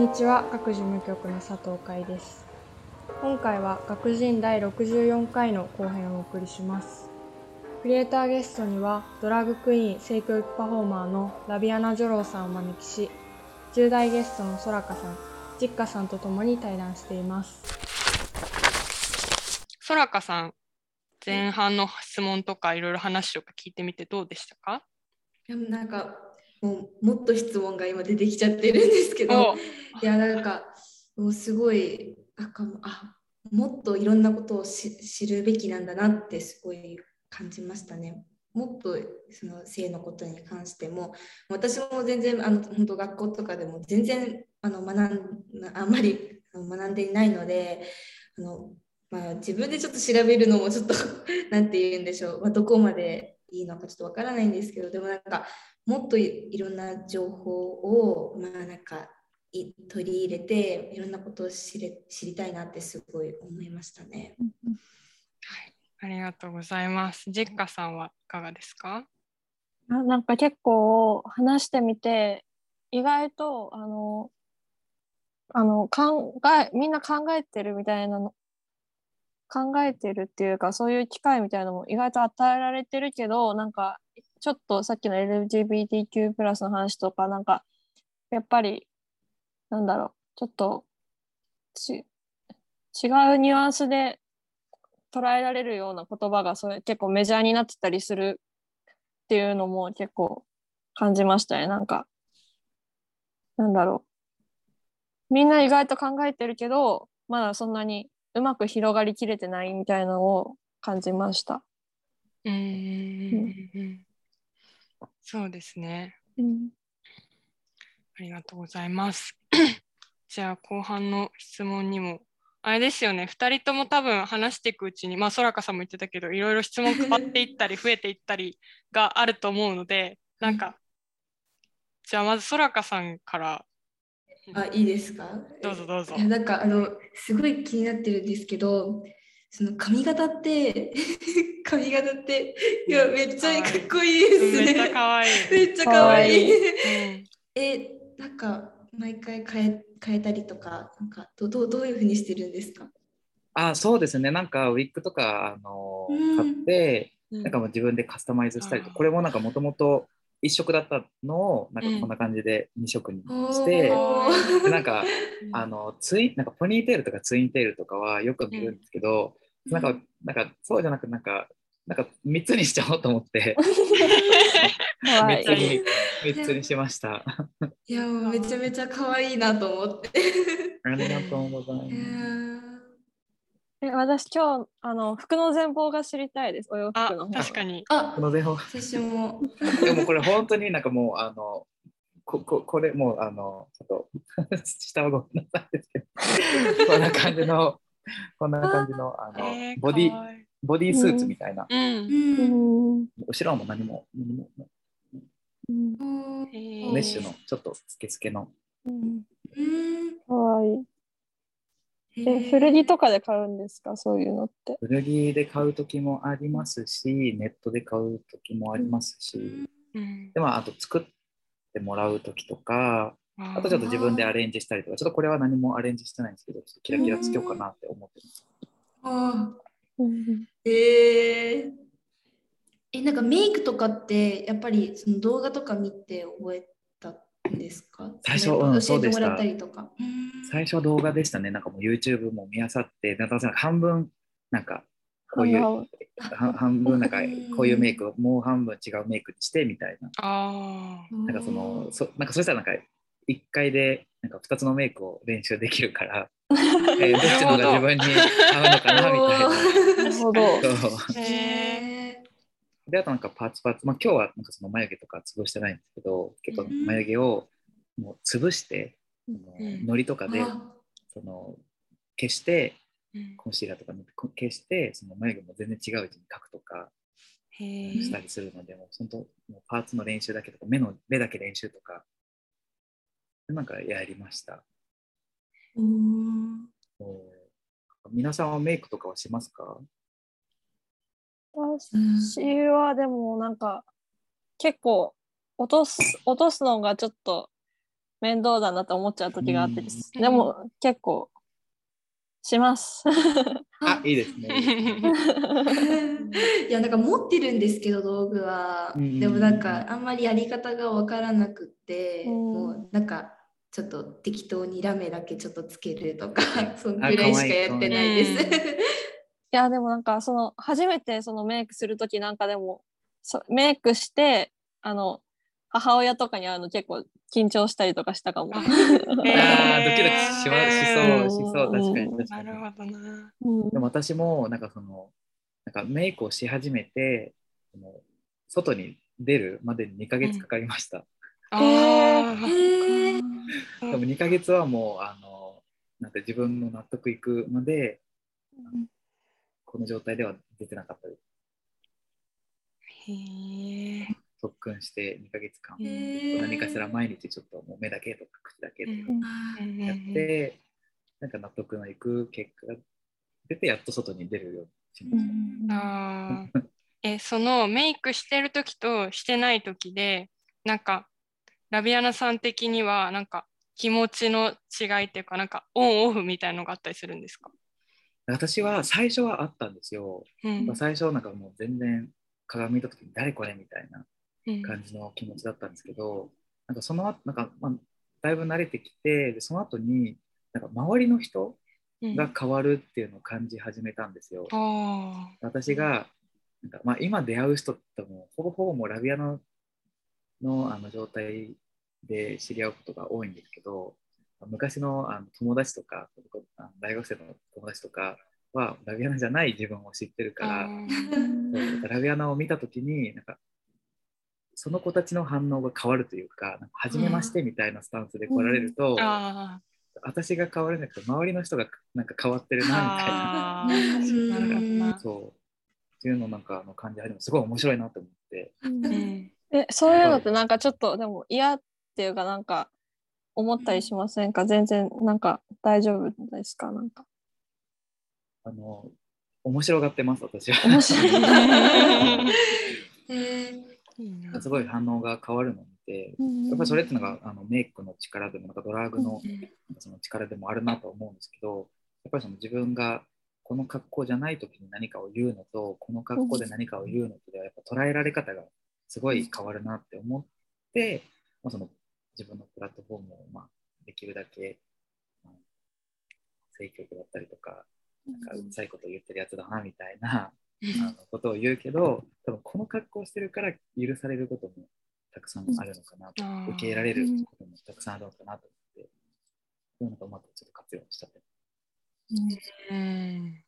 んにちは。各事務局の佐藤海です。今回は学人第64回の後編をお送りします。クリエイターゲストにはドラッグクイーン性教育パフォーマーのラビアナ・ジョローさんをお招きし10代ゲストのソラカさん、ジッカさんと共に対談しています。ソラカさん前半の質問とかいろいろ話とか聞いてみてどうでしたか？でもなんかもうもっと質問が今出てきちゃってるんですけど。いやなんかもうすごいなんかあもっといろんなことを知るべきなんだなってすごい感じましたね。もっとその性のことに関しても私も全然あの本当学校とかでも全然あの学んあんまり学んでいないのであの、まあ、自分でちょっと調べるのもちょっと 何て言うんでしょう、まあ、どこまでいいのかちょっとわからないんですけどでもなんかもっといろんな情報をまあなんか取り入れていろんなことを知れ知りたいなってすごい思いましたね。はい、ありがとうございます。ジェッカさんはいかがですか？あなんか結構話してみて意外とあのあの考えみんな考えてるみたいなの考えてるっていうかそういう機会みたいなのも意外と与えられてるけどなんかちょっとさっきの LGBTQ+ プラスの話とかなんかやっぱりなんだろうちょっと違うニュアンスで捉えられるような言葉がそれ結構メジャーになってたりするっていうのも結構感じましたね。なんかなんだろう。みんな意外と考えてるけどまだそんなにうまく広がりきれてないみたいなのを感じました。うん、うん、そうですね、うん。ありがとうございます。じゃあ後半の質問にもあれですよね2人とも多分話していくうちにまあ空香さんも言ってたけどいろいろ質問変わっていったり 増えていったりがあると思うのでなんかじゃあまず空香さんからあいいですか？どうぞどうぞ。なんかあのすごい気になってるんですけどその髪型って 髪型っていやめっちゃかっこいいですね。めっちゃ可愛い。めっちゃ可愛いい。えなんか毎回変え変えたりとかなんかどどどういうふうにしてるんですか？あそうですねなんかウィッグとかあの、買って、なんかもう自分でカスタマイズしたりとこれもなんかもともと1色だったのをなんかこんな感じで2色にして、うん、でなんかあのツイなんかポニーテールとかツインテールとかはよく見るんですけど、うん、なんかなんかそうじゃなくなんかなんか3つにしちゃおうと思って。3つに3つにしました。いやめちゃめちゃ可愛いなと思って。ありがとうございます。え私今日あの服の全貌が知りたいです。お洋服の確かに。あ、服の全貌。私も。でもこれ本当になんかもうあのこここれもうあのちょっと 下はごめんなさいですけど こんな感じのこんな感じのあの、えー、ボディボディスーツみたいな。うん、後ろも何も何も。うん、メッシュのちょっとスケスケの。うん、かわいい。え、古着とかで買うんですか、そういうのって。古着で買う時もありますし、ネットで買う時もありますし、うん、でもあと作ってもらう時とか、あとちょっと自分でアレンジしたりとか、ちょっとこれは何もアレンジしてないんですけど、ちょっとキラキラつけようかなって思ってます。あえー、え、なんかメイクとかってやっぱりその動画とか見て覚えですか？最初、うん、教えてもらった。最初動画でしたね。なんかもう YouTube も見あさって、なんか半分、なんかこういう、半分なんかこういうメイクをもう半分違うメイクにしてみたいな。あなんかその、そなんかそしたらなんか1回でなんか2つのメイクを練習できるから、えー、どっちのが自分に合うのかなみたいな。なるほど。で、あとなんかパーツパーツ、まあ、今日はなんかその眉毛とか潰してないんですけど、結構眉毛をもう潰して、うん、のりとかで、その消して、コンシーラーとか消して、その眉毛も全然違う位置に描くとかしたりするので、もう本当、もうパーツの練習だけとか、目の目だけ練習とか、なんかやりました。うん。皆さんはメイクとかはしますか？私はでもなんか結構落とす落とすのがちょっと面倒だなと思っちゃう時があって、うん。でも結構します。あ、いいですね。いやなんか持ってるんですけど道具は、うんでもなんかあんまりやり方がわからなくって、うん。もうなんかちょっと適当にラメだけちょっとつけるとかそんぐあらいしかやってないです。やでもなんかその初めてそのメイクする時なんかでもそメイクしてあの母親とかに会うの結構緊張したりとかしたかも。あ ー。ドキドキしましそう、しそう、確かに。かに。なるほどな。うん。でも私もなんかそのなんかメイクをし始めてその外に出るまでに2ヶ月かかりました。あへー。ーでも2ヶ月はもうあのなんか自分の納得いくまでこの状態では出てなかったです。へえ。特訓して2ヶ月間。何かしら毎日ちょっともう目だけとか口だけとかやって、なんか納得のいく結果が出てやっと外に出るようにしました。えそのメイクしてる時としてない時でなんかラビアナさん的にはなんか気持ちの違いっていうかなんかオンオフみたいのがあったりするんですか、私は最初はあったんですよ。うんまあ最初なんかもう全然鏡見た時に誰これみたいなうん感じの気持ちだったんですけど、なんかその後なんか、まあ、だいぶ慣れてきてでその後になんか周りの人うんが変わるっていうのを感じ始めたんですよ。あ私がなんか、まあ、今出会う人ともほぼほぼもうラビアナのあの状態で知り合うことが多いんですけど昔のあの友達とかあの大学生の友達とかはラビアナじゃない自分を知ってるーからあー。ラビアナを見た時になんかその子たちの反応が変わるというかなんか初めましてみたいなスタンスで来られると、あ私が変わらなくて周りの人がなんか変わってるなみたいな。そう。っていうのをなんかあの感じ始めてすごい面白いなと思って。うん。えそういうのってなんかちょっとでも嫌っていうかなんか思ったりしませんか？全然なんか大丈夫ですか？なんか。あの面白がってます私は。すごい反応が変わるのを見てやっぱりそれっていうのがあのメイクの力でもなんかドラッグのその力でもあるなと思うんですけどやっぱりその自分がこの格好じゃない時に何かを言うのとこの格好で何かを言うのとではやっぱ捉えられ方がすごい変わるなって思って、まあ、その自分のプラットフォームをまあできるだけ、まあ、積極だったりとかなんかうるさいこと言ってるやつだなみたいな あのことを言うけど多分この格好してるから許されることもたくさんあるのかなと、受け入れられることもたくさんあるのかなと思って、そういうのがうまくちょっと活用しちゃって。うん。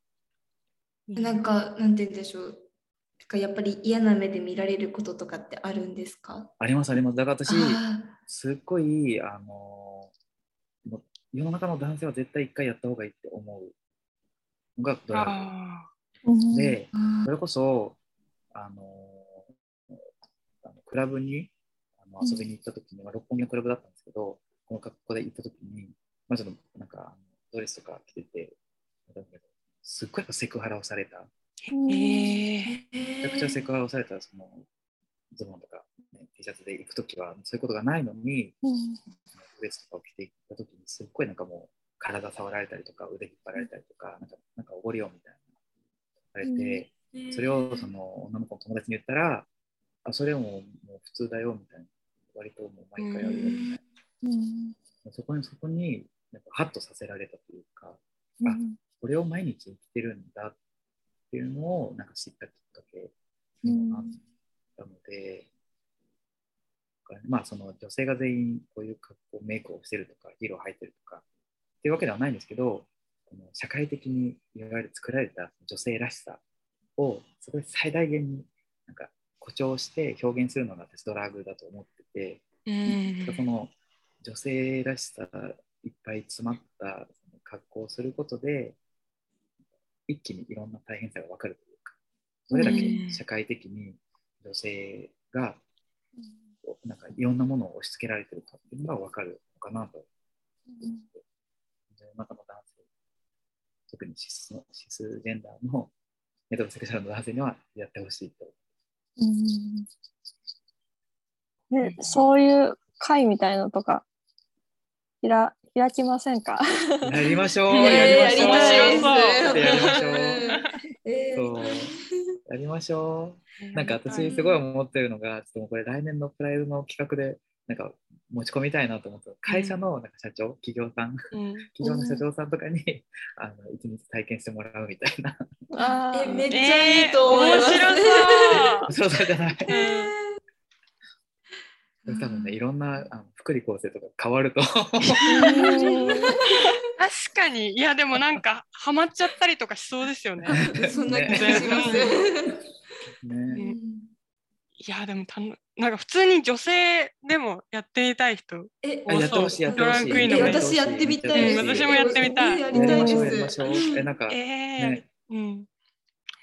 なんかなんて言うんでしょうやっぱり嫌な目で見られることとかってあるんですか？ありますあります。だから私、あすっごい、あの世の中の男性は絶対一回やった方がいいって思うのがドラッあグ。で、それこそ、あのあのクラブにあの遊びに行った時に、まあ六本木のクラブだったんですけど、この格好で行った時に、まあ、ちょっとなんかあのドレスとか着てて、すっごいセクハラをされた。めちゃくちゃセクハラをされたそのズボンとか、ね、T シャツで行く時はそういうことがないのに、ドレスとかを着ていった時にすっごいなんかもう体触られたりとか腕引っ張られたりとか、なんかなんかおごりよみたいなされて、ーそれをその女の子の友達に言ったら、あ、それももう普通だよみたいな。割ともう毎回やるよみたいな。そこに、そこに、なんかハッとさせられたというか、あこれを毎日生きてるんだっていうのをなんか知ったきっかけにもなったので、まあその女性が全員こういう格好、メイクをしてるとか、ヒールを履いてるとかっていうわけではないんですけど、この社会的にいわゆる作られた女性らしさをすごい最大限になんか誇張して表現するのが私ドラッグだと思ってて、ーうん。その女性らしさいっぱい詰まった格好をすることで一気にいろんな大変さが分かるというかどれだけ社会的に女性がなんかいろんなものを押し付けられてるかっていうのが分かるのかなと。思って世の中の男性特にシスのシスジェンダーのメトロセクシャルの男性にはやってほしいと。でそういう会みたいのとかひら開きませんか？やりましょう。ねやりましょう。やりましょう。えー。やりましょう。なんか私すごい思ってるのが、ちょっともうこれ来年のプライドの企画で、なんか持ち込みたいなと思って、会社のなんか社長、企業さん、うん 企業の社長さんとかに、あの一日体験してもらうみたいな。あえめっちーゃいいと思います。面白そう。そうそうじゃない。うん多分ね、いろんなあの福利厚生とか変わると。確かにいやでもなんかハマっちゃったりとかしそうですよね。そんな気がします。ね。いやでもたのなんか普通に女性でもやってみたい人。えあやってほしい、やってほしい。私やってみたい私もやってみたいえやりたいです。え、なんか、ええねうん。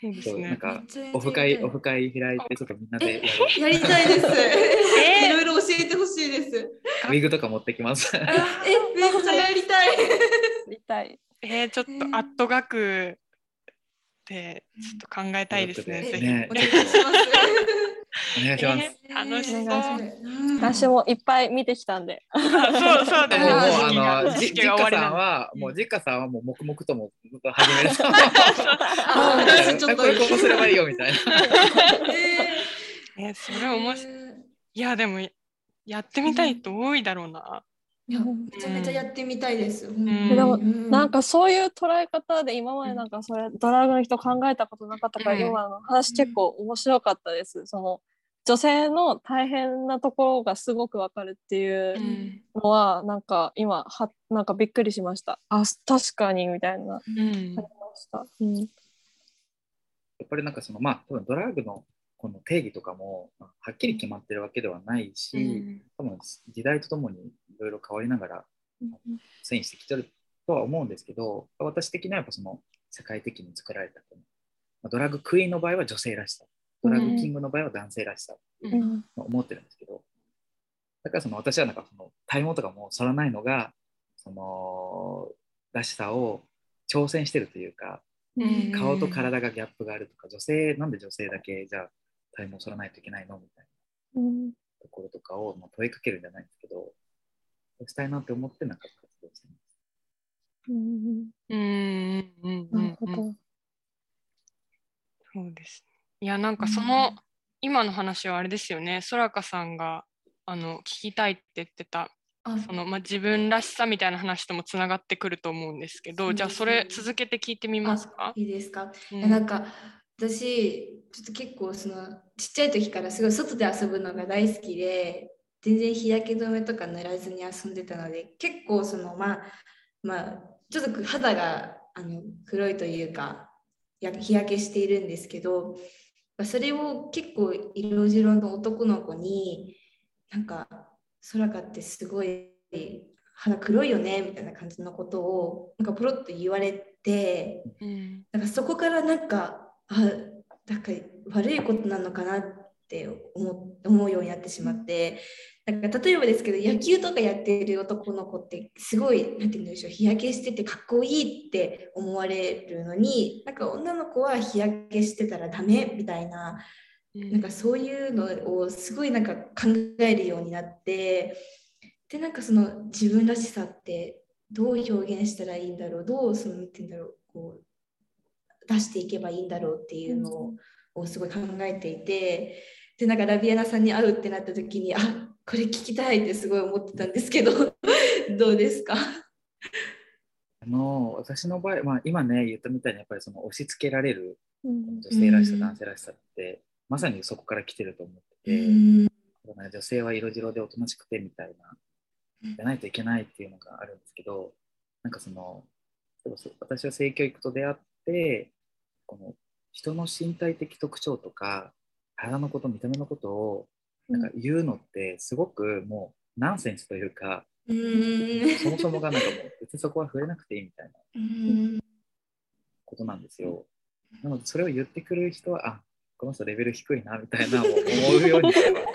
そうですそうなんね。かオフ会、オフ会開いて、ちょっとみんなでやりたいです。えいろいろ教えてほしいです。ウィグとか持ってきます。え、めっちゃやりたい。みたい。えー、ちょっとアット額でちょっと考えたいですね。うんぜひ。ねお願いします。お願いします。私もいっぱい見てきたんで。あそうそうだもう、もうね。あの、じ時期が終実家さんわりなんでは、もう実家さんはもう黙々ともずっと始める。あ私ちょっとこうすればいいよみたいな。え えー、それ面白い。ーいやでもやってみたい人多いだろうな。いやめちゃめちゃやってみたいです。んでもうんなんかそういう捉え方で今までなんかそれドラッグの人考えたことなかったから、うん今の話結構面白かったです。その女性の大変なところがすごくわかるっていううん。のはなんか今はなんかびっくりしました。あ確かにみたいなうんありました。うんやっぱりなんかその、まあ、多分ドラッグのこの定義とかも、まあはっきり決まってるわけではないし、うん。多分時代とともにいろいろ変わりながら遷移してきてるとは思うんですけど、私的にはやっぱその世界的に作られたドラッグクイーンの場合は女性らしさ、ドラッグキングの場合は男性らしさっていう思ってるんですけど、だからその私はなんかその体毛とかも剃らないのが、そのらしさを挑戦してるというか、うん。顔と体がギャップがあるとか、女性、なんで女性だけじゃあ体毛剃らないといけないのみたいなうんところとかをまあ問いかけるんじゃないんですけど、そうしたいなって思ってなんか活動してます。うんうんうんうなんるほうん。ど。そうです。いやなんかその、今の話はあれですよね。そらかさんがあの聞きたいって言ってたあその、まあ、自分らしさみたいな話ともつながってくると思うんですけど、そうじゃあそれ続けて聞いてみますか？いいですか？うんいやなんか私ちょっと結構そのちっちゃい時からすごい外で遊ぶのが大好きで全然日焼け止めとか塗らずに遊んでたので結構そのまあまあちょっと肌があの黒いというかや日焼けしているんですけどまあそれを結構色白の男の子になんか空かってすごい肌黒いよねみたいな感じのことをなんかポロッと言われてうん。なんかそこからなんかあなんか悪いことなのかなって思思うようになってしまって。なんか例えばですけど野球とかやってる男の子ってすごいなんて言うんでしょう日焼けしててかっこいいって思われるのになんか女の子は日焼けしてたらダメみたいななんかそういうのをすごいなんか考えるようになってでなんかその自分らしさってどう表現したらいいんだろうどうそのなんて言うんだろうこう出していけばいいんだろうっていうのを,、をすごい考えていてでなんかラビアナさんに会うってなった時にあこれ聞きたいってすごい思ってたんですけど どうですか？あの私の場合、まあ、今ね言ったみたいにやっぱりその押し付けられるうん。女性らしさ、うん男性らしさってまさにそこから来てると思ってうて、ん。なんか女性は色白でおとなしくてみたいなじゃないといけないっていうのがあるんですけどなんかその私は性教育と出会ってこの人の身体的特徴とか体のこと見た目のことをなんか言うのってすごくもうナンセンスというか、うんそもそもがなんかもう別にそこは触れなくていいみたいなうんことなんですよ。なのでそれを言ってくれる人はあこの人レベル低いなみたいな思うようにしてます。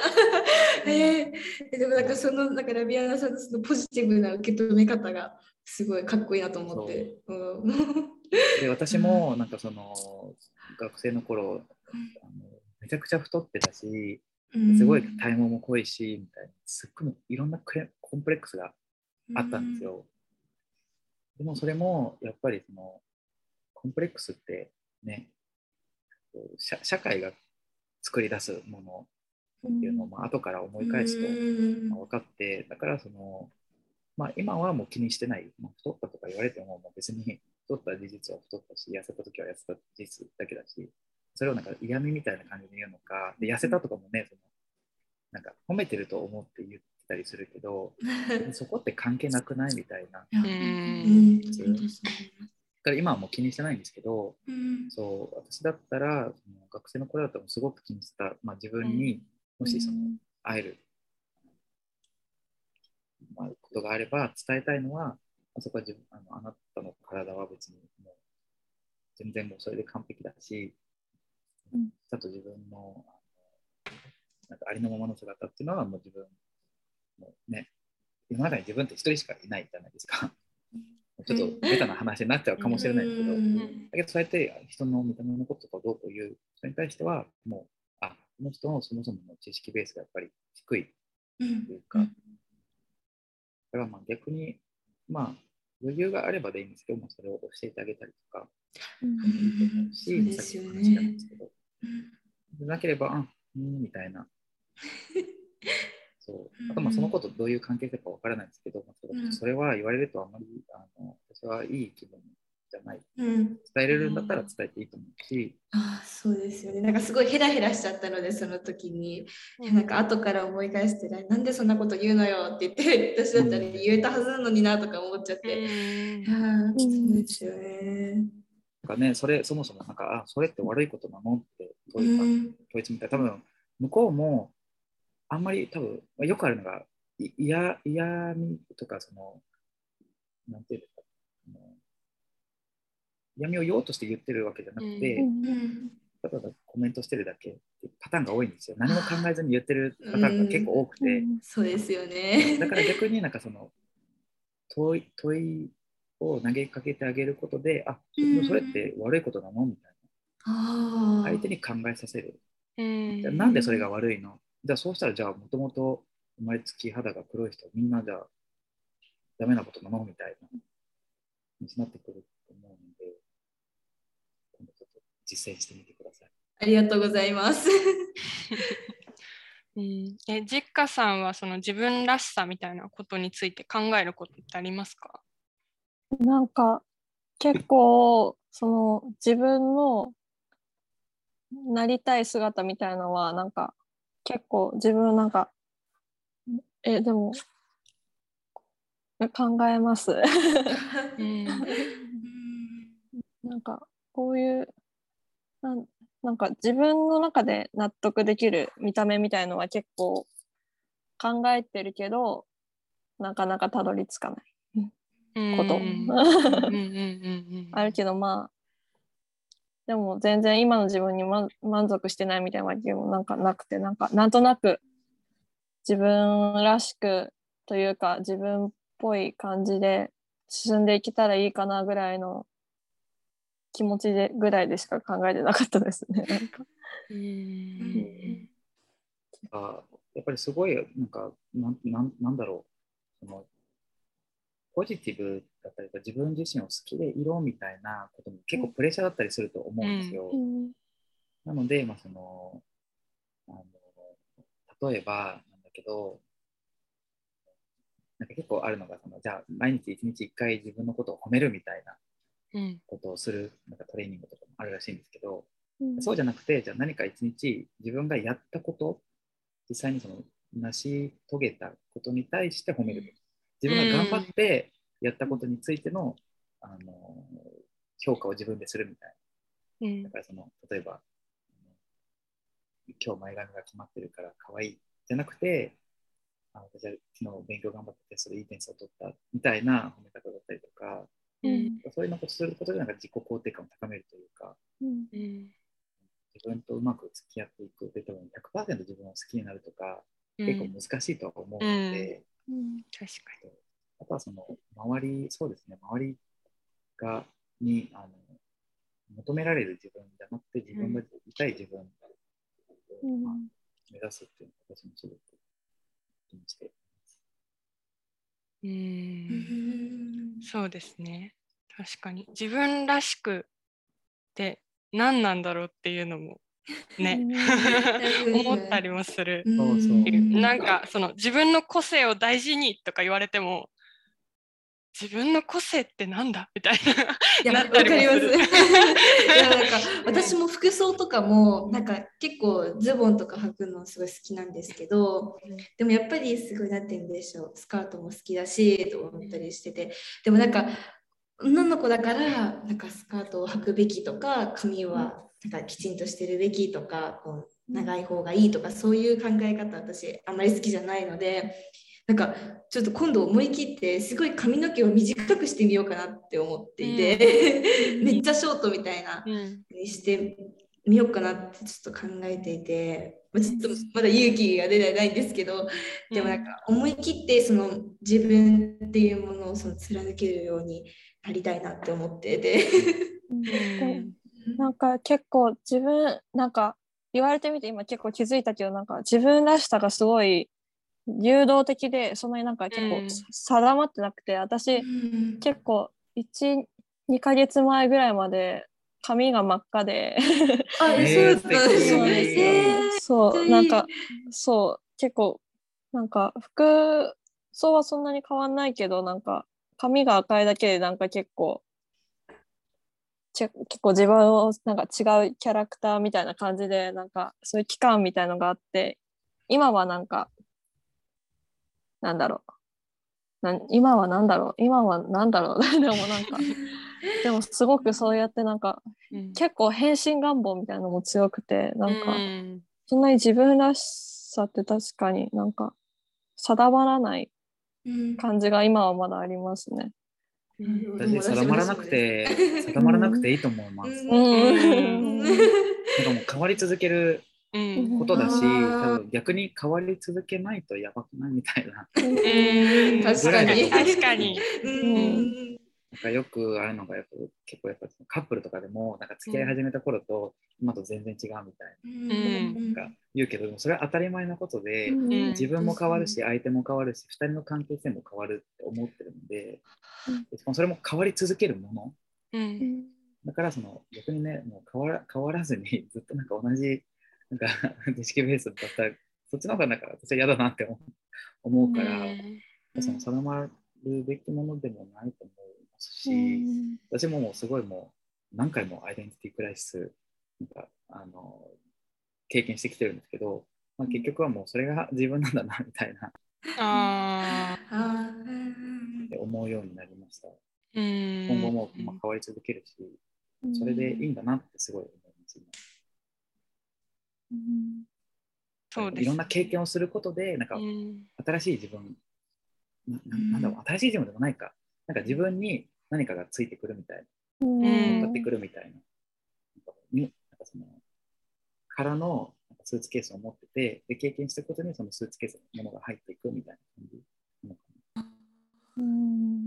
えーでもなんかそのなんかラビアナさんのそのポジティブな受け止め方がすごいかっこいいなと思って。う。ん。で私もなんかその学生の頃あのめちゃくちゃ太ってたしすごい体毛も濃いしみたいなすっごいいろんなクレコンプレックスがあったんですよ。でもそれもやっぱりそのコンプレックスってね社社会が作り出すものっていうのを、まあ後から思い返すと、まあ、分かってだからその、まあ、今はもう気にしてない、まあ、太ったとか言われてももう別に太った事実は太ったし痩せた時は痩せた事実だけだしそれをなんか嫌味みたいな感じで言うのかで痩せたとかもねそのなんか褒めてると思って言ったりするけど そこって関係なくないみたいな。うん。だから今はもう気にしてないんですけど、うん。そう私だったらその学生の頃だったらすごく気にした、まあ、自分にもしその会える、まあ、ことがあれば伝えたいのはあそこは自分あのあなたの体は別にもう全然もうそれで完璧だし、うん。ちゃんと自分のあのなんかありのままの姿っていうのはもう自分もうね世の中に自分って一人しかいないじゃないですか。ちょっとベタな話になっちゃうかもしれないけど、うん。だけどそうやって人の見た目のこととかどうこう言う人に対してはもうあこの人のそもそもの知識ベースがやっぱり低いうん。というか、だからまあ逆にまあ余裕があればでいいんですけどもそれを教えてあげたりとかうんし、そうですよさっきの話ないねですけど、でなければあうんみたいな。そう。あとまあそのことどういう関係性かわからないんですけど、うん。それは言われるとあんまりあの私はいい気分じゃないうん伝えれるんだったら伝えていいと思うし、ああそうですよね。なんかすごいヘラヘラしちゃったので、その時に。なんか後から思い返して、なんでそんなこと言うのよって言って、私だったら言えたはずなのになとか思っちゃって。いやーそうですよね。なんかね、それそもそもなんか、あ、それって悪いことなのって問いかうん問い詰めたら、多分向こうもあんまり多分、まあよくあるのが、い嫌嫌味とか、その、なんていう嫌味を言おうとして言ってるわけじゃなくて、うんうんただただコメントしてるだけってパターンが多いんですよ。何も考えずに言ってるパターンが結構多くて、そうですよね。だから逆になんかその問い問いを投げかけてあげることで、あ、うんそれって悪いことなのみたい。な。相手に考えさせる。うんじゃあなんでそれが悪いの？じゃあそうしたらじゃあもともと生まれつき肌が黒い人みんなじゃあダメなことなのみたいなになってくると思うので実践してみてください。ありがとうございます。うん、えジッカさんはその自分らしさみたいなことについて考えることってありますか？なんか結構その自分のなりたい姿みたいのはなんか結構自分なんかえでもえ考えますうん なんかこういうななんか自分の中で納得できる見た目みたいのは結構考えてるけどなかなかたどり着かないこと。あるけどまあでも全然今の自分に、ま、満足してないみたいなわけもなん。かなくてなん。かなん。となく自分らしくというか自分っぽい感じで進ん。でいけたらいいかなぐらいの気持ちでぐらいでしか考えてなかったですね。なんか。うん。あやっぱりすごいなんかなんなんなんだろう。そのポジティブだったりとか自分自身を好きでいろみたいなことも結構プレッシャーだったりすると思うんですよ。うん。なので、まあ、そのあの例えばなんだけどなんか結構あるのがそのじゃあ毎日一日一回自分のことを褒めるみたいなうんことをするなんかトレーニングとかもあるらしいんですけど、うん。そうじゃなくてじゃあ何か一日自分がやったこと実際にその成し遂げたことに対して褒める。自分が頑張ってやったことについての,、あの評価を自分でするみたいな。うん。だからその例えば、今日前髪が決まってるから可愛いじゃなくて、あ私は昨日勉強頑張ってテストでいい点数を取ったみたいな褒め方だったりとか、うん。そういうのことすることでなんか自己肯定感を高めるというか、うん。うん自分とうまく付き合っていくで多分100%自分を好きになるとか、結構難しいとは思うので、うん。確かあとはその周り、そうですね、周りがにあの求められる自分じゃなくて、自分がいたい自分を、うん。まあ目指すっていうのを私もすごく気にして。うん。そうですね。確かに。自分らしくって何なんだろうっていうのもね。思ったりもする。そうそう。なんかその自分の個性を大事にとか言われても自分の個性ってなんだ？みたいな。わかります。いやなんか私も服装とかもなんか結構ズボンとか履くのすごい好きなんですけど、でもやっぱりすごいなって言うんでしょうスカートも好きだしと思ったりしてて、でもなんか女の子だからなんかスカートを履くべきとか髪はなんかきちんとしてるべきとかこう長い方がいいとかそういう考え方私あんまり好きじゃないのでなんかちょっと今度思い切ってすごい髪の毛を短くしてみようかなって思っていて、うん、めっちゃショートみたいなにしてみようかなってちょっと考えていて、ちょっとまだ勇気が出てないんですけどでもなんか思い切ってその自分っていうものをその貫けるようになりたいなって思ってて。なんか結構自分なんか言われてみて今結構気づいたけどなんか自分らしさがすごい誘導的でそんなになんか結構定まってなくて、私、結構12ヶ月前ぐらいまで髪が真っ赤で。あ、えー、そうですそうなんかそう結構なんか服装はそんなに変わんないけどなんか髪が赤いだけでなんか結構結構自分をなんか違うキャラクターみたいな感じでなんかそういう期間みたいのがあって今はなんかなんだろう。な今はなんだろう。今はなんだろう。でもなんかでもすごくそうやってなんか、うん、結構変身願望みたいなのも強くてなんか、うん、そんなに自分らしさって確かになんか定まらない感じが今はまだありますね。うん、定まらなくて、定まらなくていいと思います。うん、なんかもう変わり続けることだし、うん、多分逆に変わり続けないとやばくないみたいな。確かに。確かに。なんかよくあるのがやっぱ結構やっぱカップルとかでもなんか付き合い始めた頃と今と全然違うみたいな,、なんか言うけどそれは当たり前のことで、自分も変わるし相手も変わるし2人の関係性も変わるって思ってるので、それも変わり続けるもの、だからその逆にねもう変わら変わらずにずっとなんか同じなんか 知識ベースだったらそっちの方がなんか私は嫌だなって思うから、その定まるべきものでもないと思うますし、私ももうすごいもう何回もアイデンティティクライシスなんかあの経験してきてるんですけど、まあ、結局はもうそれが自分なんだなみたいな。あ思うようになりました。今後もまあ変わり続けるし、それでいいんだなってすごい思います。そうです。いろんな経験をすることで、なんか新しい自分、ななん。だろう、新しい自分でもないか、なんか自分に何かがついてくるみたいな、向かってくるみたいな、なんかそのからのスーツケースを持ってて、で経験したことにそのスーツケースのものが入っていくみたいな感じ。なのかな。うん。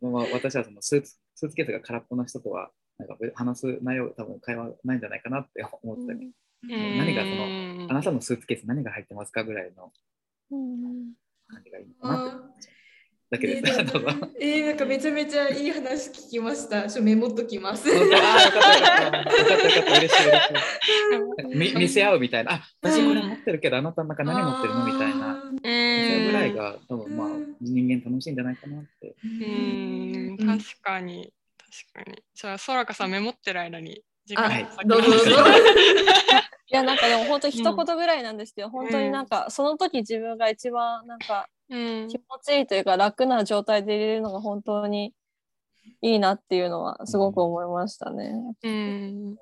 まあ、私はそのスーツスーツケースが空っぽな人とはなんか話す内容多分会話ないんじゃないかなって思ったり、何がそのあなたのスーツケース何が入ってますかぐらいの感じがいいのかな。だけです。えー、えー、なんかめちゃめちゃいい話聞きました。ちょメモっときます。あよかったよかった。よかったよかった嬉しい嬉しい。見せ合うみたいな。あ、私これ持ってるけどあなたなんか何持ってるのみたいな。それぐらいが多分まあ人間楽しいんじゃないかなって。うん、確かに確かに。じゃあそらかさんメモってる間にはい、どうぞどうぞ。いやなんかでも本当一言ぐらいなんですけど、うん、本当になんかその時自分が一番なんか気持ちいいというか楽な状態で入れるのが本当にいいなっていうのはすごく思いましたね。うん、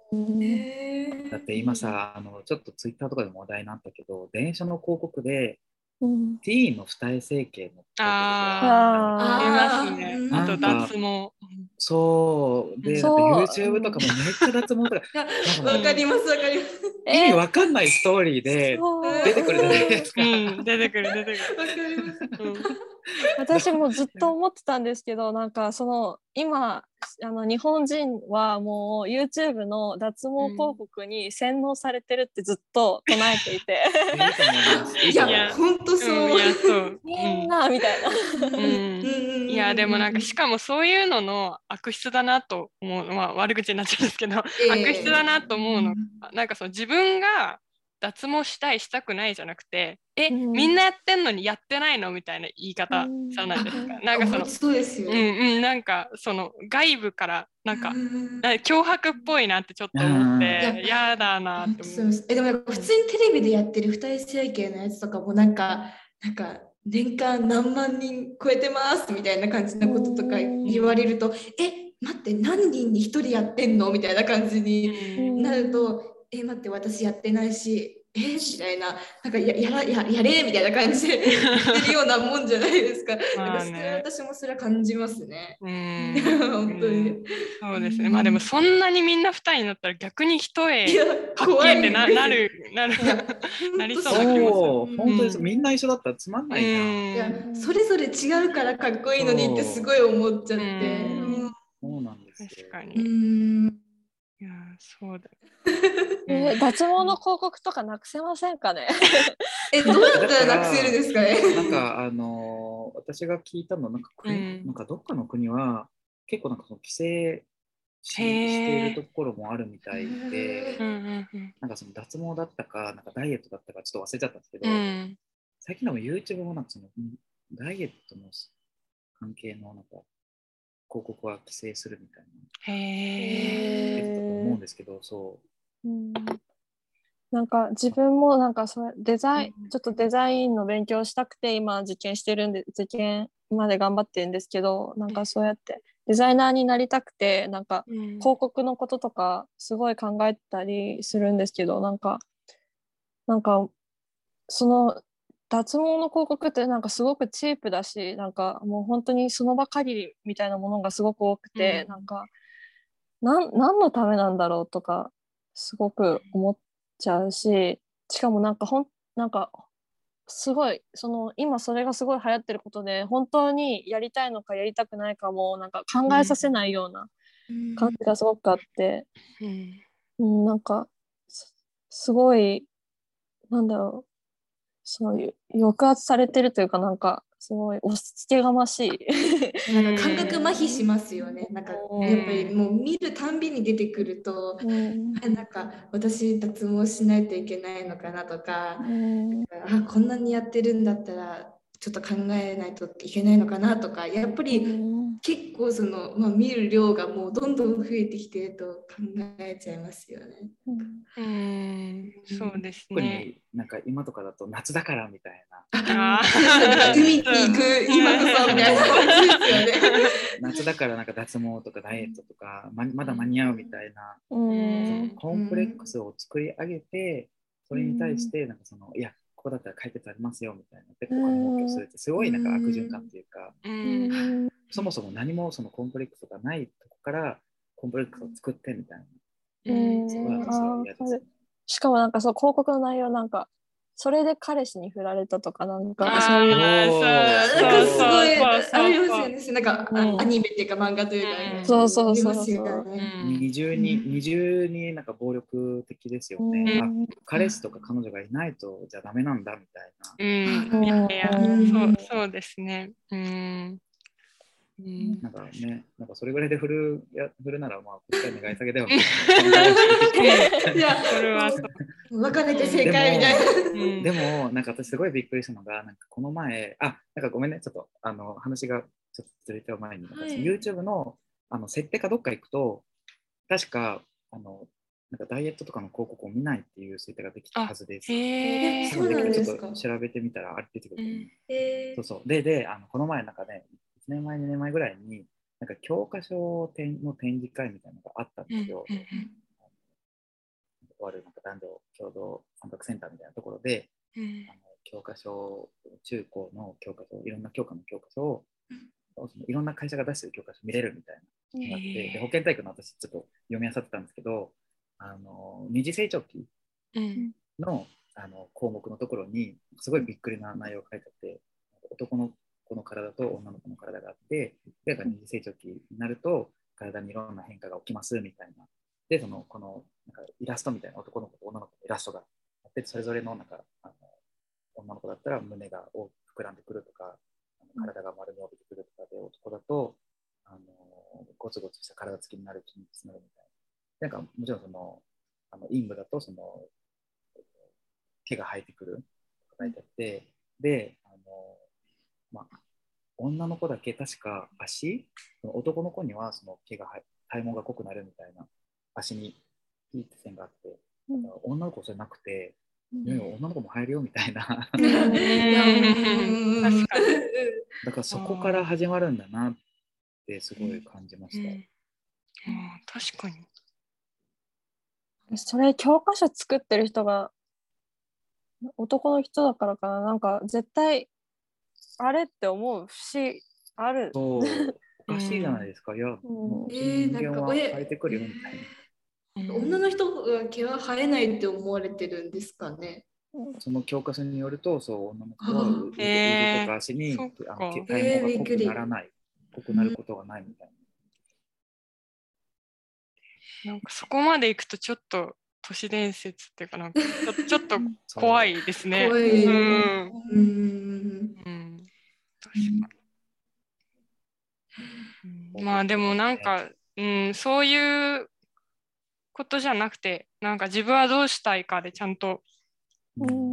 だって今さあのちょっとツイッターとかでも話題になったけど電車の広告で、うん、ティーンの二重整形のああありますね。あと脱毛。そうで、YouTube とかもめっちゃ脱毛とか。わかりますわかります。意味わかんないストーリーで出てくるじゃないですか。うん、出てくる出てくる。わかります。私もずっと思ってたんですけどなんかその今あの日本人はもう YouTube の脱毛広告に洗脳されてるってずっと唱えていて、いや本当そう,、みんなみたいな。うん、いやでもなんかしかもそういうのの悪質だなと思うまあ悪口になっちゃうんですけど、えー、悪質だなと思うの。なんかその自分が脱毛したいしたくないじゃなくてえ、うん、みんなやってんのにやってないの？みたいな言い方じゃないですか。うん、なんかそのそうですよ、うんうん、なんかその外部からなんか、うん、脅迫っぽいなってちょっと思って嫌だなって思う。えでも普通にテレビでやってる二重整形のやつとかもなんかなんか年間何万人超えてますみたいな感じのこととか言われるとえ待って何人に1人やってんの？みたいな感じになるとえ待って私やってないしえー、みたいななんかややらややれみたいな感じで 言ってるようなもんじゃないですか。まあね、私もそれは感じますね。うん 本当に。そうですね。まあでもそんなにみんな二重になったら逆に一重怖いってななるなる なりそうな気もする。本当です。みんな一緒だったらつまんないな。いやそれぞれ違うからかっこいいのにってすごい思っちゃって。そうなんです確かに。いやそうだ。えー、脱毛の広告とかなくせませんかね？え、どうやったらなくせるんですかね？なんか、あのー、私が聞いたのなんか、うん、なんかどっかの国は、結構なんかその規制しているところもあるみたいで、なんかその脱毛だったか、なんかダイエットだったか、ちょっと忘れちゃったんですけど、うん、最近でも YouTube もなんかそのダイエットの関係のなんか広告は規制するみたいな。へえ。と思うんですけど、そう。うん。なんか自分もなんかそれデザイン、ちょっとデザインの勉強したくて今受験してるんで受験まで頑張ってるんですけどなんかそうやってデザイナーになりたくてなんか広告のこととかすごい考えたりするんですけどなんかなんかその脱毛の広告ってなんかすごくチープだしなんかもう本当にその場限りみたいなものがすごく多くて、うん、なんか何のためなんだろうとかすごく思っちゃうししかもなんかほんなんかすごいその今それがすごい流行ってることで本当にやりたいのかやりたくないかもなんか考えさせないような感じがすごくあって、うん、うん、なんかすごいなんだろうそういう抑圧されてるというかなんかすごい押し付けがましい。なん。か感覚麻痺しますよね。なんかやっぱりもう見るたんびに出てくると、うん、なんか私脱毛しないといけないのかなとか、うん、あこんなにやってるんだったらちょっと考えないといけないのかなとかやっぱり結構その、まあ、見る量がもうどんどん増えてきてると考えちゃいますよね。うん、そうですね。なんか今とかだと夏だからみたいな。海に行く今こそみたいな感じですよね。夏だからなんか脱毛とかダイエットとかままだ間に合うみたいな、うん、コンプレックスを作り上げてそれに対してなんかそのいやここだったら解決ありますよみたいなでここに目標するってすごいなんか悪循環っていうか、うそもそも何もそのコンプレックスがないとこからコンプレックスを作ってみたいな、すごい私は嫌です、ね、しかもなんかそう広告の内容なんかそれで彼氏に振られたとかなんかそういう。なんかすごいありますよね。なんか、アニメっていうか漫画というか、そうそうそうそう二重に二重になんか暴力的ですよね、彼氏とか彼女がいないとじゃダメなんだみたいな、うん、いやいやそうそうですね。うん。なんかね、なんかそれぐらいで振るや振るなら、まあ、こっちは願い下げだよ。いや、それは分かれて正解みたいな。でも、なんか私すごいびっくりしたのが、なんかこの前、あ、なんかごめんね、ちょっとあの話がちょっとずれてる前に、はい、YouTube のあの設定かどっか行くと、確か、あの、なんかダイエットとかの広告を見ないっていう設定ができたはずです。へえ、そうなんですか。ちょっと調べてみたらあれ出てくる。そうそう。で、で、あのこの前なんかね、年前、2年前ぐらいに、なんか教科書の展示会みたいなのがあったんですよ。とあるなんか男女共同参画センターみたいなところで、うん、あの教科書、中高の教科書、いろんな教科の教科書を、うん、いろんな会社が出してる教科書見れるみたいなのがあって、で保健体育の私ちょっと読み漁ってたんですけど、あの二次成長期の,、あの項目のところにすごいびっくりな内容が書いてあって、男の子の体と女の子の体があって、で、二次成長期になると、体にいろんな変化が起きますみたいな。で、その、この、なんかイラストみたいな男の子と女の子のイラストがあって、それぞれの、なんか、あの女の子だったら胸が大きく膨らんでくるとか、あ体が丸みを帯びてくるとかで、男だと、あのゴツゴツした体つきになる筋肉になるみたいな。なんかもちろんその、あの陰部だとその毛が生えてくるとか書いてあって、で、あのまあ、女の子だけ確か足、男の子にはその毛が体毛が濃くなるみたいな足にいいって線があって、うん、女の子じゃなくて、うん、女の子も入るよみたいな。だからそこから始まるんだなってすごい感じました。うん、確かに。それ教科書作ってる人が男の人だからかな。なんか絶対あれって思う節ある。そう。おかしいじゃないですか。いや、もう人間は変えてくるよみたいな。女の人が毛は生えないって思われてるんですかね？その教科書によると、そう女の子は腕とか足に、あの体毛が濃くならない、濃くなることがないみたいな。なんかそこまでいくとちょっと都市伝説っていうかなんかちょちょっと 怖いですね。怖い。うん。うん。うん、確かに。まあでもなんか、うん、そういうことじゃなくてなんか自分はどうしたいかでちゃんと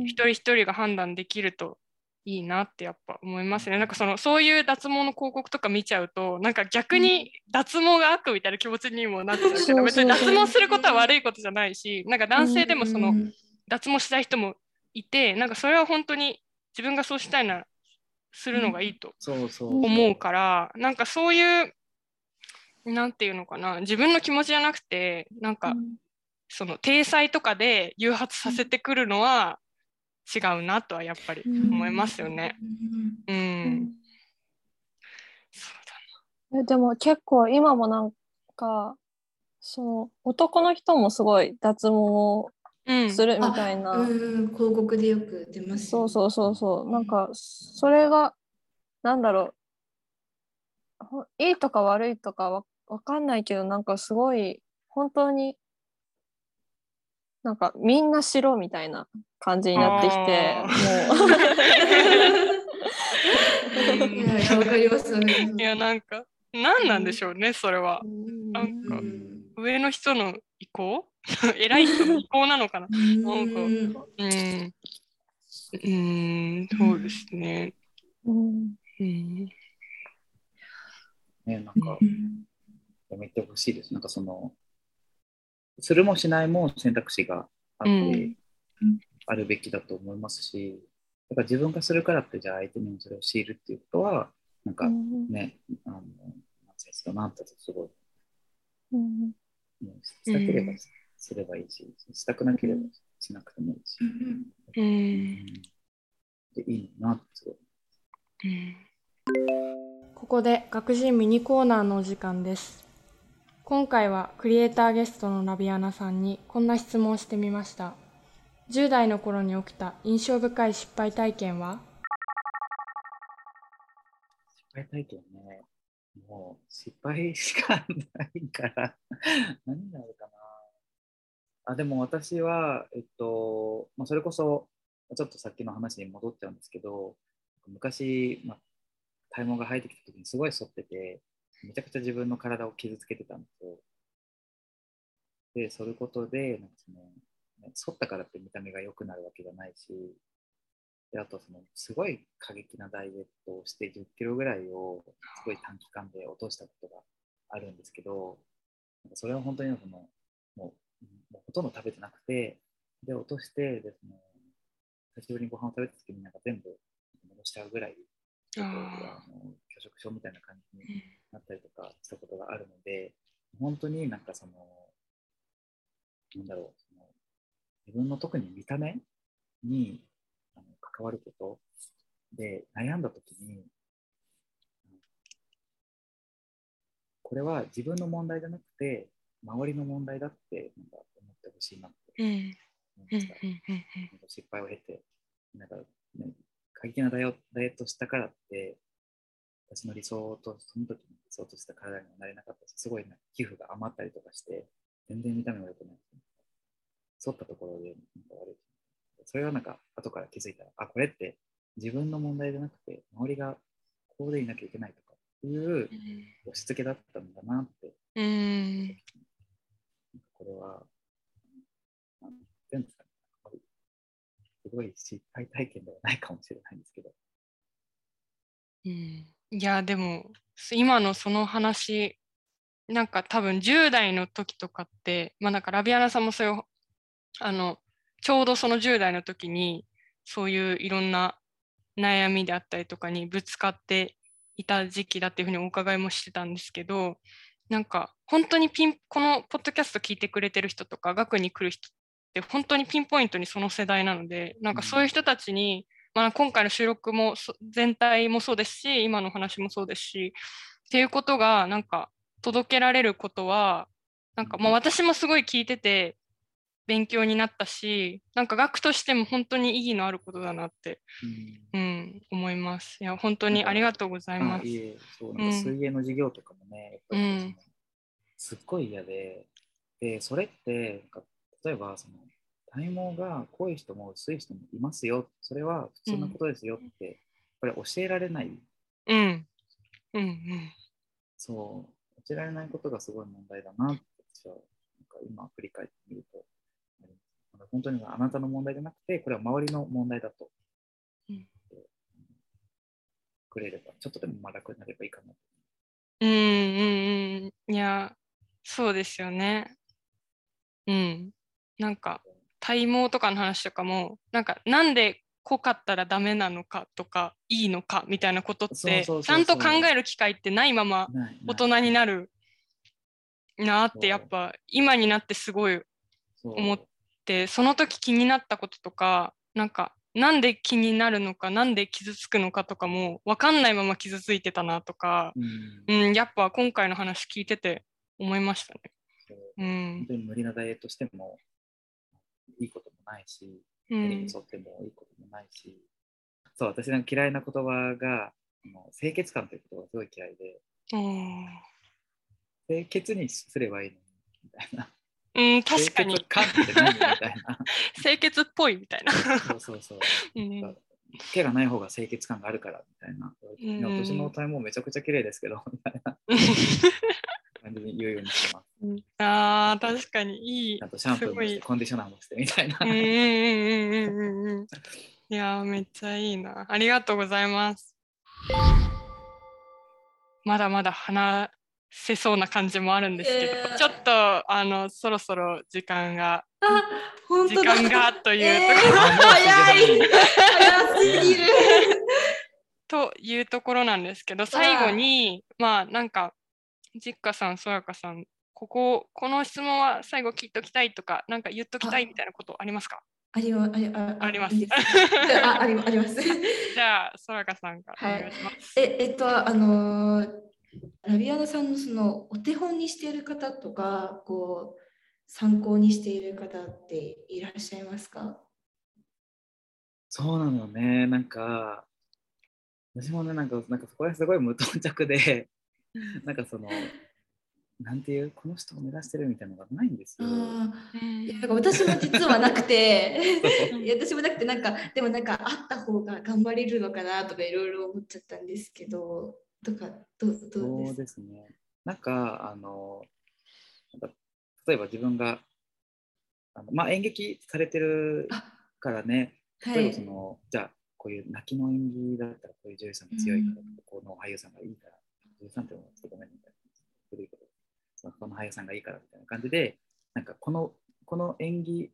一人一人が判断できるといいなってやっぱ思いますね。なんかそのそういう脱毛の広告とか見ちゃうとなんか逆に脱毛が悪みたいな気持ちにもなっちゃうけど別に脱毛することは悪いことじゃないしなんか男性でもその脱毛したい人もいてなんかそれは本当に自分がそうしたいならするのがいいと思うからなんかそういうなんていうのかな。自分の気持ちじゃなくてなんか、うん、その体裁とかで誘発させてくるのは違うなとはやっぱり思いますよね。うん。うん、そうだな。でも結構今もなんかその男の人もすごい脱毛をするみたいな、うん、広告でよく出ます、ね、そうそうそうそう。なんかそれがなんだろう。いいとか悪いとかわかんないけどなんかすごい本当になんかみんな白みたいな感じになってきてもう。いやわかります。ねいやなんか何なんでしょうねそれは。なんか上の人の意向？偉い人の意向なのかな？なんかうん。うんそうですね。うん、ねなんかやめてほしいです。なんかその、するもしないも選択肢があって、あるべきだと思いますし、だから自分がするからって、じゃあ相手にもそれを強いるっていうことは、なんかね、うん、あの、ナンセンスだなってすごい。うん、したければすればいいし、したくなければしなくてもいいし。うん、でいいなってすごい。ここで学人ミニコーナーのお時間です。今回はクリエイターゲストのナビアナさんにこんな質問をしてみました。10代の頃に起きた印象深い失敗体験は？失敗体験ね。もう失敗しかないから 何があるかな。あ、でも私は、えっと、まあ、それこそ、ちょっとさっきの話に戻っちゃうんですけど、昔、まあ、体毛が生えてきた時にすごい反ってて、めちゃくちゃ自分の体を傷つけてたんですよ。で、そることで、なんかその、反ったからって見た目が良くなるわけじゃないし、であとその、すごい過激なダイエットをして10キロぐらいをすごい短期間で落としたことがあるんですけど、それは本当にその、もう、もうほとんど食べてなくて、で、落として、でその久しぶりにご飯を食べた時になんか全部戻しちゃうぐらい、ちょっとあの拒食症みたいな感じになったりとかしたことがあるので、本当になんかその、なんだろう、その自分の特に見た目にあの関わることで悩んだときに、これは自分の問題じゃなくて、周りの問題だってなんか思ってほしいなって思いました。失敗を経て、なんか、ね、過激なダイエットしたからって、私の理想と、その時に理想とした体にはなれなかったし、すごい、皮膚が余ったりとかして、全然見た目が良くない。反ったところでなんか悪い。それはなんか後から気づいたら、あ、これって自分の問題じゃなくて、周りがこうでいなきゃいけないとかっていう押し付けだったんだなって。うん、これは、なんていうんですかね。すごい失敗体験ではないかもしれないんですけど。うん、いやでも今のその話なんか多分10代の時とかってまあなんかラビアナさんもそういうあのちょうどその10代の時にそういういろんな悩みであったりとかにぶつかっていた時期だっていうふうにお伺いもしてたんですけどなんか本当にピンこのポッドキャスト聞いてくれてる人とか学に来る人って本当にピンポイントにその世代なのでなんかそういう人たちに、まあ、今回の収録も全体もそうですし今の話もそうですしっていうことがなんか届けられることはなんかまあ私もすごい聞いてて勉強になったしなんか学としても本当に意義のあることだなって、うん、うん、思います。いや本当にありがとうございます。いえそうなんか水泳の授業とかもね、うん、すっごい嫌ででそれってなんか例えばその体毛が濃い人も薄い人もいますよそれは普通のことですよって、うん、これ教えられない。うん。うんうん。そう教えられないことがすごい問題だなって私はなんか今振り返ってみると本当にあなたの問題じゃなくて、これは周りの問題だと、うん、くれれば、ちょっとでもまあ楽になればいいかな。うんうんうん。いや、そうですよね。うん。なんか、体毛とかの話とかも、なんか、なんで濃かったらダメなのかとか、いいのかみたいなことって、ちゃんと考える機会ってないまま大人になるなって、やっぱ、今になってすごい思っってその時気になったこととかなんかなんで気になるのかなんで傷つくのかとかも分かんないまま傷ついてたなとか、うん、うん、やっぱ今回の話聞いてて思いましたね。うん、本当に無理なダイエットしてもいいこともないし、無理に沿ってもいいこともないし、そう私の嫌いな言葉が清潔感という言葉がすごい嫌いで、清潔にすればいいのにみたいな。うん、確かに。清潔感って何？みたいな。清潔っぽいみたいな。そうそうそう。うん、毛がない方が清潔感があるからみたいな。うん、私の体毛めちゃくちゃ綺麗ですけど、みたいな 感じに言うようにしてます。うん、ああ、確かにいい。あとシャンプーもして、コンディショナーもしてみたいな。うんうんうんうんうん。いやめっちゃいいな。ありがとうございます。まだまだ話せそうな感じもあるんですけど、えー、ちょっとあのそろそろ時間が時間がというところ、えー、早い早すぎるというところなんですけど最後にまあなんか実家さんそやかさんこここの質問は最後聞いときたいとかなんか言っときたいみたいなことありますか？ありありああります。あありあります。じゃあ、そやかさんからお願いします。はい、ええっと、あのー、ラビアナさんのそのお手本にしている方とかこう参考にしている方っていらっしゃいますか？そうなのね。なんか私もねなんかなんかそこはすごい無頓着でなんかそのなんていうこの人を目指してるみたいなのがないんですよ。いや私も実はなくて。いや私もなくてなんかでもなんかあった方が頑張れるのかなとかいろいろ思っちゃったんですけど。とかどうどうですね。なんかあのなんか例えば自分があの、まあ、演劇されてるからね。例えばその、はい、じゃあこういう泣きの演技だったらこういう女優さんが強いから、うん、この俳優さんがいいから女優さんってちょっとごめんみたいな古いことそのこの俳優さんがいいからみたいな感じでなんかこのこの演技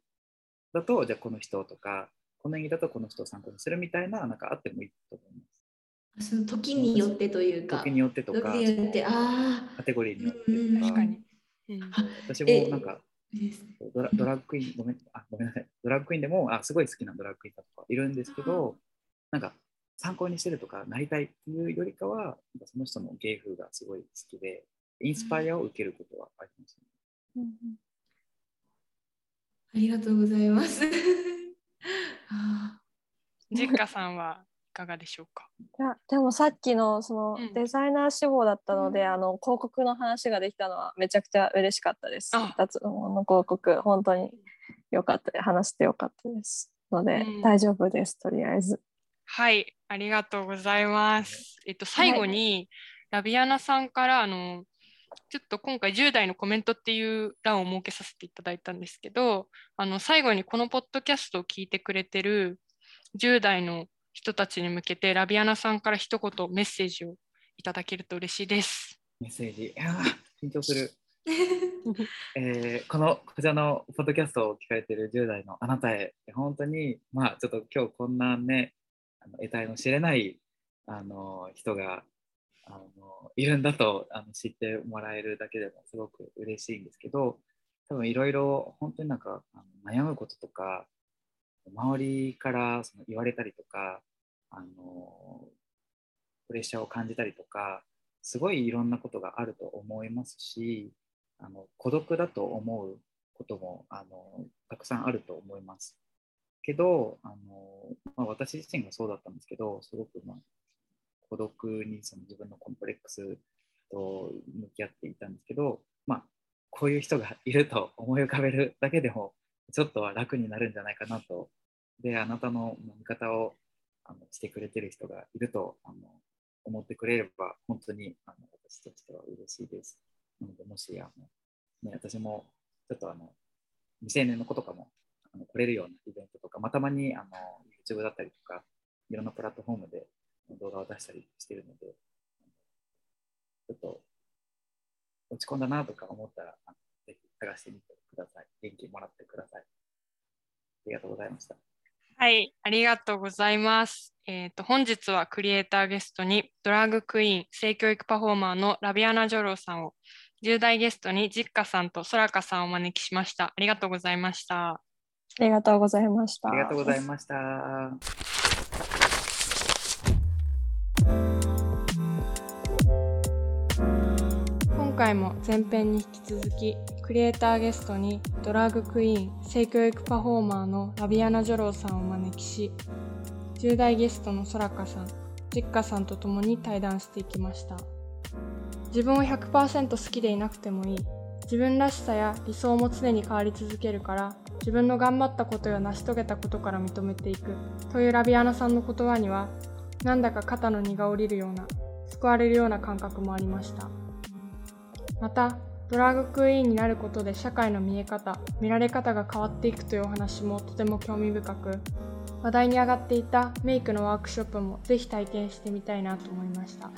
だとじゃあこの人とかこの演技だとこの人を参考にするみたいななんかあってもいいと思います。その時によってというか。時によってとか、時によってあカテゴリーによってとか。確かに。うん、私もなんかドラドラッグクイーンごめんあごめんなさいドラッグクイーンでもあすごい好きなドラッグクイーンだとかいるんですけどなんか参考にしてるとかなりたいっていうよりかはその人の芸風がすごい好きでインスパイアを受けることはあります、ね、うんうん、ありがとうございます。実家さんはいかがでしょうか？いやでもさっきのそのデザイナー志望だったので、うん、あの広告の話ができたのはめちゃくちゃ嬉しかったです。脱毛の広告本当によかった話してよかったですので、うん、大丈夫ですとりあえず。はいありがとうございますえっと最後に、はい、ラビアナさんからあのちょっと今回10代のコメントっていう欄を設けさせていただいたんですけどあの最後にこのポッドキャストを聞いてくれてる10代の人たちに向けてラビアナさんから一言メッセージをいただけると嬉しいです。メッセージ。いや緊張する。えー、このこちらのポッドキャストを聞かれている10代のあなたへ本当にまあちょっと今日こんなねあの得体の知れないあの人があのいるんだとあの知ってもらえるだけでもすごく嬉しいんですけど多分いろいろ本当になんかあの悩むこととか周りからその言われたりとかあのプレッシャーを感じたりとかすごいいろんなことがあると思いますしあの孤独だと思うこともあのたくさんあると思います。けどあの、まあ、私自身がそうだったんですけどすごく、まあ、孤独にその自分のコンプレックスと向き合っていたんですけど、まあ、こういう人がいると思い浮かべるだけでもちょっとは楽になるんじゃないかなとであなたの味方をあのしてくれてる人がいるとあの思ってくれれば本当にあの私としては嬉しいです。なのでもしあの、ね、私もちょっとあの未成年の子とかもあの来れるようなイベントとか、まあ、たまにあの YouTube だったりとかいろんなプラットフォームで動画を出したりしているので、ちょっと落ち込んだなとか思ったら、ぜひ探してみてください。元気もらってください。ありがとうございました。はい、ありがとうございます。えーと、本日はクリエイターゲストにドラッグクイーン、性教育パフォーマーのラビアナ・ジョローさんを、10代ゲストにジッカさんとソラカさんをお招きしました。ありがとうございました。ありがとうございました。ありがとうございました。回も前編に引き続きクリエイターゲストにドラッグクイーン性教育パフォーマーのラビアナ・ジョローさんをお招きし10代ゲストのソラカさんジッカさんと共に対談していきました自分を100%好きでいなくてもいい自分らしさや理想も常に変わり続けるから自分の頑張ったことや成し遂げたことから認めていくというラビアナさんの言葉にはなんだか肩の荷が下りるような救われるような感覚もありました。またドラッグクイーンになることで社会の見え方見られ方が変わっていくというお話もとても興味深く話題に上がっていたメイクのワークショップもぜひ体験してみたいなと思いました。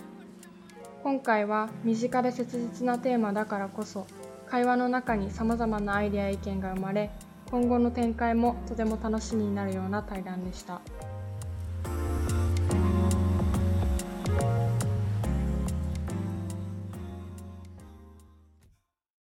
今回は身近で切実なテーマだからこそ会話の中にさまざまなアイデア意見が生まれ今後の展開もとても楽しみになるような対談でした。